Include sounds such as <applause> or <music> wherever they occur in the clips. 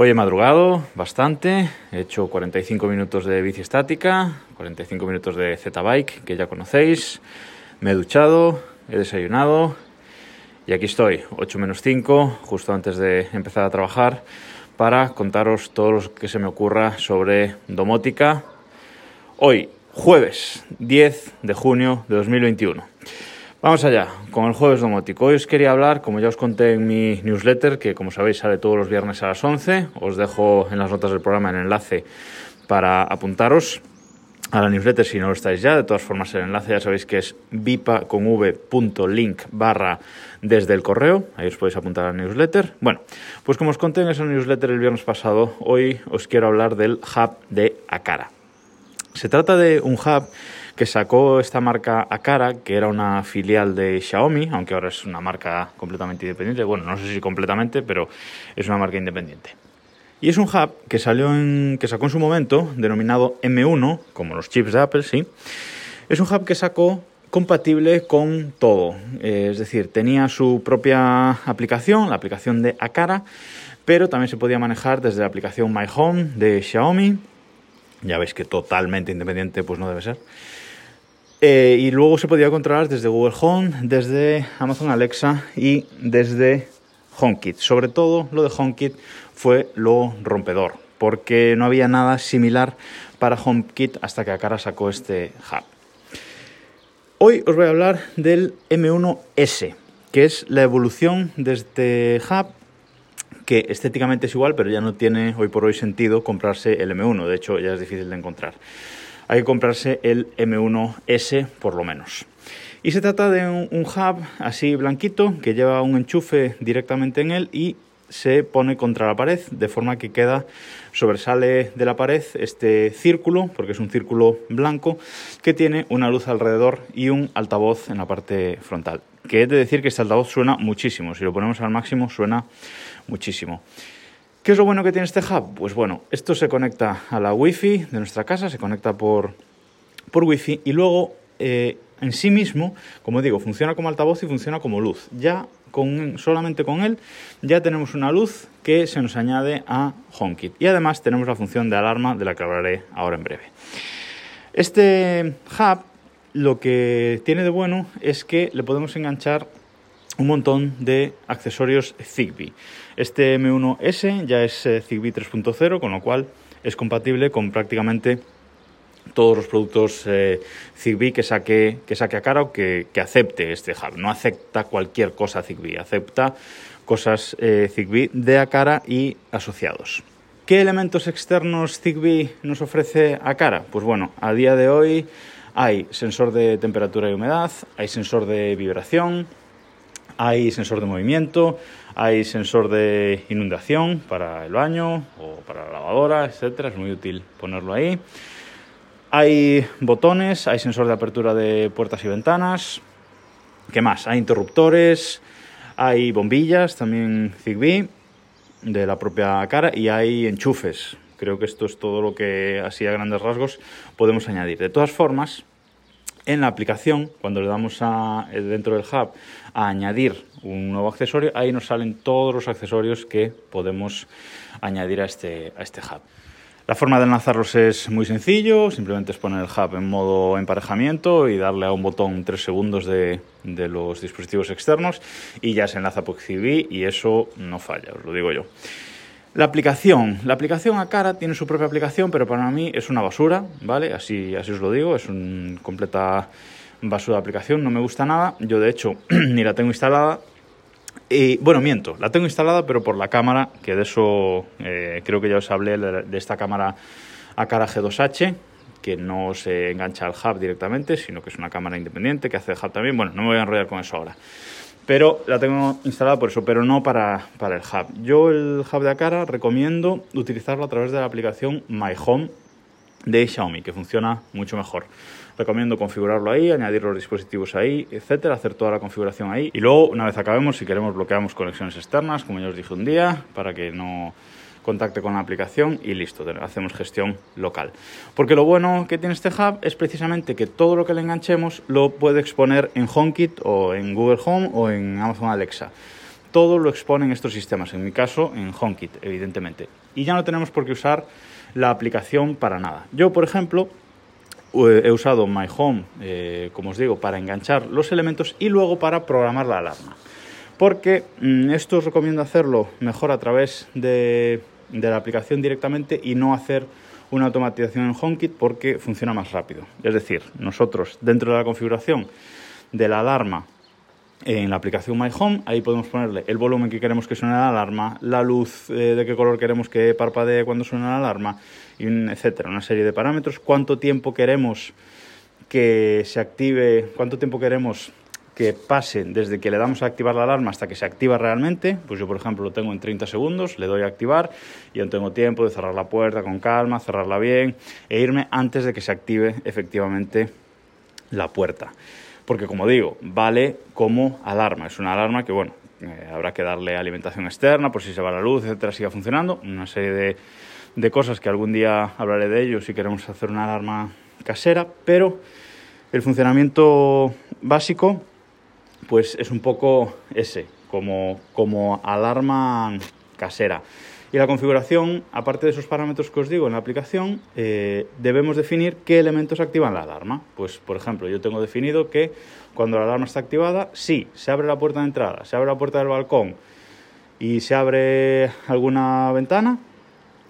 Hoy he madrugado bastante, he hecho 45 minutos de bici estática, 45 minutos de Z-Bike, que ya conocéis, me he duchado, he desayunado y aquí estoy, 8 menos 5, justo antes de empezar a trabajar, para contaros todo lo que se me ocurra sobre domótica. Hoy, jueves 10 de junio de 2021. Vamos allá, con el jueves domótico. Hoy os quería hablar, como ya os conté en mi newsletter, que como sabéis sale todos los viernes a las 11, os dejo en las notas del programa el enlace para apuntaros a la newsletter si no lo estáis ya. De todas formas, el enlace ya sabéis que es vipa.link barra desde el correo. Ahí os podéis apuntar a la newsletter. Bueno, pues como os conté en esa newsletter el viernes pasado, hoy os quiero hablar del hub de Akara. Se trata de un hub que sacó esta marca Akara, que era una filial de Xiaomi, aunque ahora es una marca completamente independiente. Bueno, no sé si completamente, pero es una marca independiente. Y es un hub que salió en, que sacó en su momento, denominado M1, como los chips de Apple, sí. Es un hub que sacó compatible con todo. Eh, es decir, tenía su propia aplicación, la aplicación de Akara, pero también se podía manejar desde la aplicación My Home de Xiaomi. Ya veis que totalmente independiente pues no debe ser. Eh, y luego se podía controlar desde Google Home, desde Amazon Alexa y desde HomeKit. Sobre todo lo de HomeKit fue lo rompedor, porque no había nada similar para HomeKit hasta que Akara sacó este hub. Hoy os voy a hablar del M1S, que es la evolución de este hub que estéticamente es igual, pero ya no tiene hoy por hoy sentido comprarse el M1, de hecho ya es difícil de encontrar hay que comprarse el M1S por lo menos. Y se trata de un, hub así blanquito que lleva un enchufe directamente en él y se pone contra la pared de forma que queda sobresale de la pared este círculo porque es un círculo blanco que tiene una luz alrededor y un altavoz en la parte frontal. Que es de decir que este altavoz suena muchísimo. Si lo ponemos al máximo suena muchísimo ¿Qué es lo bueno que tiene este hub? Pues bueno, esto se conecta a la Wi-Fi de nuestra casa, se conecta por, por Wi-Fi y luego eh, en sí mismo, como digo, funciona como altavoz y funciona como luz. Ya con, solamente con él ya tenemos una luz que se nos añade a HomeKit y además tenemos la función de alarma de la que hablaré ahora en breve. Este hub lo que tiene de bueno es que le podemos enganchar un montón de accesorios Zigbee. Este M1S ya es eh, Zigbee 3.0, con lo cual es compatible con prácticamente todos los productos eh, Zigbee que saque, que saque a cara o que, acepte este hub. No acepta cualquier cosa Zigbee, acepta cosas eh, Zigbee de a cara y asociados. ¿Qué elementos externos Zigbee nos ofrece a cara? Pues bueno, a día de hoy hay sensor de temperatura y humedad, hay sensor de vibración, hay sensor de movimiento, hay sensor de inundación para el baño o para la lavadora, etcétera. Es muy útil ponerlo ahí. Hay botones, hay sensor de apertura de puertas y ventanas. ¿Qué más? Hay interruptores, hay bombillas, también Zigbee de la propia cara y hay enchufes. Creo que esto es todo lo que así a grandes rasgos podemos añadir. De todas formas, en la aplicación, cuando le damos a, eh, dentro del hub a añadir un nuevo accesorio, ahí nos salen todos los accesorios que podemos añadir a este, a este hub. La forma de enlazarlos es muy sencillo, simplemente es poner el hub en modo emparejamiento y darle a un botón tres segundos de, de los dispositivos externos y ya se enlaza por y eso no falla, os lo digo yo. La aplicación. La aplicación a cara tiene su propia aplicación, pero para mí es una basura, ¿vale? Así, así os lo digo, es una completa basura de aplicación, no me gusta nada. Yo, de hecho, <clears throat> ni la tengo instalada. Y, bueno, miento, la tengo instalada, pero por la cámara, que de eso eh, creo que ya os hablé de esta cámara a cara G2H, que no se engancha al hub directamente, sino que es una cámara independiente que hace el hub también. Bueno, no me voy a enrollar con eso ahora pero la tengo instalada por eso, pero no para, para el hub. Yo el hub de Acara recomiendo utilizarlo a través de la aplicación My Home de Xiaomi, que funciona mucho mejor. Recomiendo configurarlo ahí, añadir los dispositivos ahí, etcétera, hacer toda la configuración ahí. Y luego, una vez acabemos, si queremos, bloqueamos conexiones externas, como ya os dije un día, para que no contacte con la aplicación y listo, hacemos gestión local. Porque lo bueno que tiene este hub es precisamente que todo lo que le enganchemos lo puede exponer en HomeKit o en Google Home o en Amazon Alexa. todo lo exponen estos sistemas, en mi caso en HomeKit, evidentemente. Y ya no tenemos por qué usar la aplicación para nada. Yo, por ejemplo, he usado My Home, eh, como os digo, para enganchar los elementos y luego para programar la alarma. Porque mm, esto os recomiendo hacerlo mejor a través de, de la aplicación directamente y no hacer una automatización en HomeKit porque funciona más rápido. Es decir, nosotros dentro de la configuración de la alarma en la aplicación My Home, ahí podemos ponerle el volumen que queremos que suene la alarma, la luz eh, de qué color queremos que parpadee cuando suene la alarma, y etcétera, una serie de parámetros, cuánto tiempo queremos que se active, cuánto tiempo queremos que pase desde que le damos a activar la alarma hasta que se activa realmente. Pues yo, por ejemplo, lo tengo en 30 segundos, le doy a activar y yo tengo tiempo de cerrar la puerta con calma, cerrarla bien e irme antes de que se active efectivamente la puerta. Porque, como digo, vale como alarma. Es una alarma que, bueno, eh, habrá que darle alimentación externa por si se va la luz, etcétera, siga funcionando. Una serie de, de cosas que algún día hablaré de ello si queremos hacer una alarma casera, pero el funcionamiento básico pues es un poco ese, como, como alarma casera. Y la configuración, aparte de esos parámetros que os digo en la aplicación, eh, debemos definir qué elementos activan la alarma. Pues, por ejemplo, yo tengo definido que cuando la alarma está activada, si se abre la puerta de entrada, se abre la puerta del balcón y se abre alguna ventana,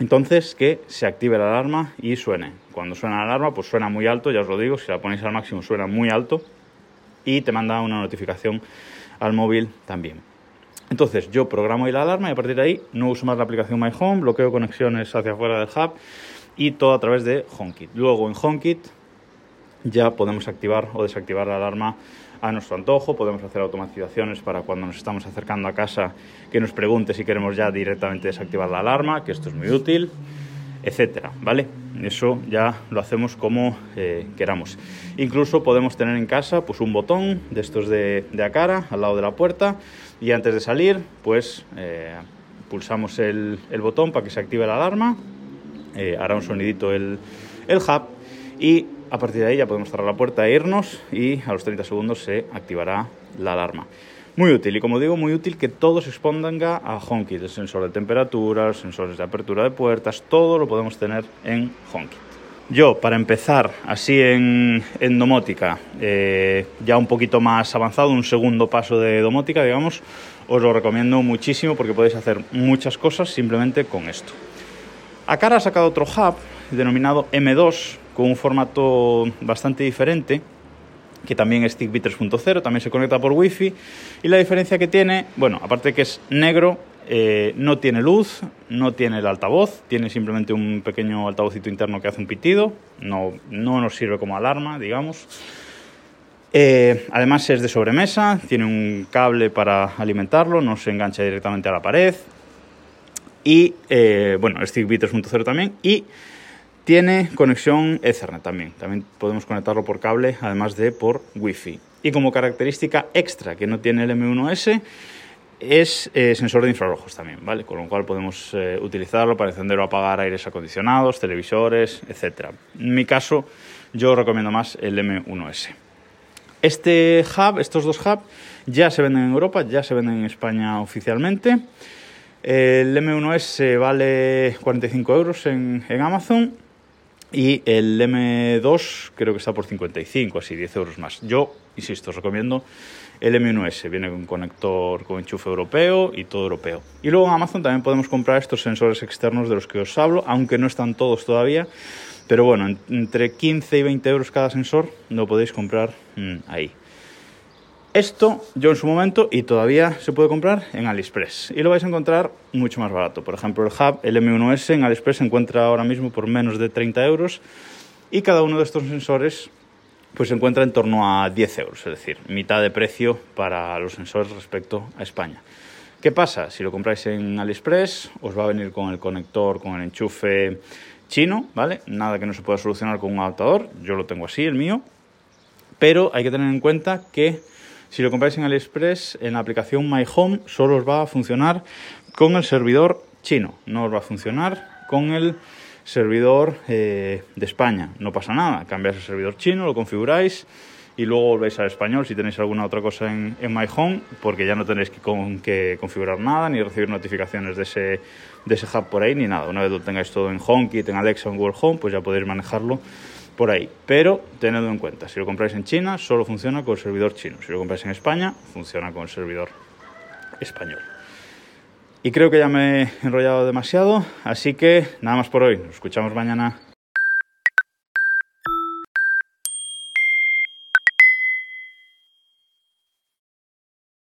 entonces que se active la alarma y suene. Cuando suena la alarma, pues suena muy alto, ya os lo digo, si la ponéis al máximo suena muy alto y te manda una notificación al móvil también. Entonces yo programo ahí la alarma y a partir de ahí no uso más la aplicación My Home, bloqueo conexiones hacia afuera del hub y todo a través de HomeKit. Luego en HomeKit ya podemos activar o desactivar la alarma a nuestro antojo, podemos hacer automatizaciones para cuando nos estamos acercando a casa que nos pregunte si queremos ya directamente desactivar la alarma, que esto es muy útil, etcétera, ¿vale? Eso ya lo hacemos como eh, queramos. Incluso podemos tener en casa pues un botón de estos de, a cara al lado de la puerta y antes de salir pues eh, pulsamos el, el, botón para que se active la alarma, eh, hará un sonidito el, el hub y a partir de ahí ya podemos cerrar la puerta e irnos y a los 30 segundos se activará la alarma. Muy útil y como digo, muy útil que todo se exponga a HomeKit, el sensor de temperatura, sensores de apertura de puertas, todo lo podemos tener en HomeKit. Yo, para empezar, así en, en domótica, eh, ya un poquito más avanzado, un segundo paso de domótica, digamos, os lo recomiendo muchísimo porque podéis hacer muchas cosas simplemente con esto. Acara ha sacado otro hub denominado M2 con un formato bastante diferente que también es Zigbee 3.0, también se conecta por Wi-Fi. Y la diferencia que tiene, bueno, aparte de que es negro, eh, no tiene luz, no tiene el altavoz, tiene simplemente un pequeño altavocito interno que hace un pitido, no, no nos sirve como alarma, digamos. Eh, además es de sobremesa, tiene un cable para alimentarlo, no se engancha directamente a la pared. Y eh, bueno, es Zigbee 3.0 también. Y tiene conexión Ethernet también. También podemos conectarlo por cable, además de por Wi-Fi. Y como característica extra que no tiene el M1S es eh, sensor de infrarrojos también, ¿vale? Con lo cual podemos eh, utilizarlo para encender o apagar aires acondicionados, televisores, etc. En mi caso, yo recomiendo más el M1S. Este hub, estos dos hubs, ya se venden en Europa, ya se venden en España oficialmente. El M1S vale 45 euros en, en Amazon y el M2 creo que está por 55, así 10 euros más. Yo, insisto, os recomiendo el M1S. Viene con conector con enchufe europeo y todo europeo. Y luego en Amazon también podemos comprar estos sensores externos de los que os hablo, aunque no están todos todavía. Pero bueno, entre 15 y 20 euros cada sensor lo podéis comprar mm, ahí. Esto yo en su momento y todavía se puede comprar en AliExpress y lo vais a encontrar mucho más barato. Por ejemplo, el Hub, el M1S en AliExpress se encuentra ahora mismo por menos de 30 euros y cada uno de estos sensores pues se encuentra en torno a 10 euros, es decir, mitad de precio para los sensores respecto a España. ¿Qué pasa? Si lo compráis en AliExpress os va a venir con el conector, con el enchufe chino, ¿vale? Nada que no se pueda solucionar con un adaptador, yo lo tengo así, el mío, pero hay que tener en cuenta que si lo compráis en AliExpress, en la aplicación My Home solo os va a funcionar con el servidor chino, no os va a funcionar con el servidor eh, de España. No pasa nada, cambiáis el servidor chino, lo configuráis y luego volvéis al español si tenéis alguna otra cosa en, en My Home, porque ya no tenéis que, con, que configurar nada ni recibir notificaciones de ese, de ese hub por ahí ni nada. Una vez lo tengáis todo en HomeKit, en Alexa en Google Home, pues ya podéis manejarlo por ahí. Pero tenedlo en cuenta, si lo compráis en China, solo funciona con el servidor chino. Si lo compráis en España, funciona con el servidor español. Y creo que ya me he enrollado demasiado, así que nada más por hoy. Nos escuchamos mañana.